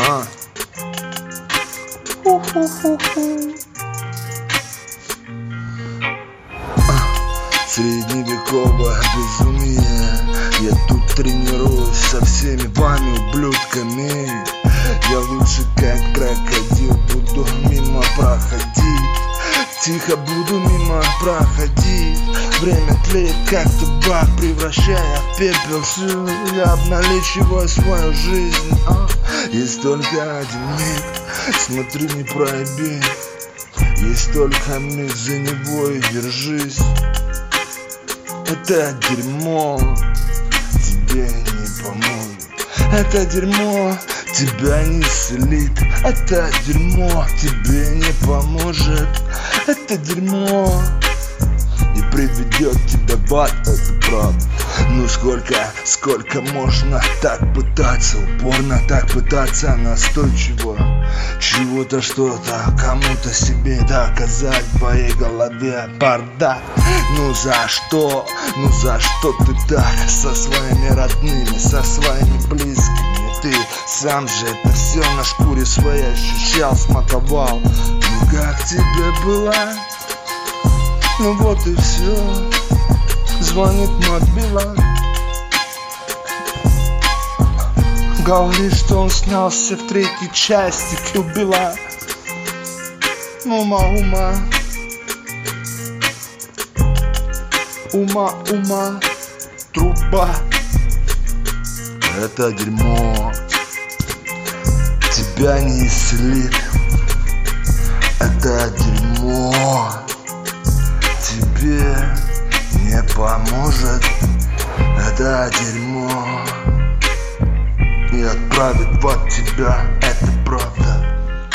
А. Средневековое безумие. Я тут тренируюсь со всеми вами ублюдками. Я лучше как крокодил буду мимо проходить. Тихо буду мимо проходить Время тлеет как табак Превращая в пепел всю Я обналичиваю свою жизнь. А? Есть только один миг Смотри не проеби. Есть только миг за него и держись. Это дерьмо тебе не поможет Это дерьмо тебя не исцелит Это дерьмо тебе не поможет. Это дерьмо не приведет тебя в ад, это правда. Ну сколько, сколько можно так пытаться? Упорно так пытаться настойчиво. Чего-то что-то кому-то себе доказать В твоей голове бардак Ну за что, ну за что ты так Со своими родными, со своими близкими? Ты сам же это все на шкуре своей ощущал, смаковал Ну как тебе было? Ну вот и все Звонит мобила Говорит, что он снялся в третьей части Килбила Ума, ума. Ума, ума. Труба. Это дерьмо Тебя не исцелит Это дерьмо. Тебе не поможет. Это дерьмо. И отправит в от тебя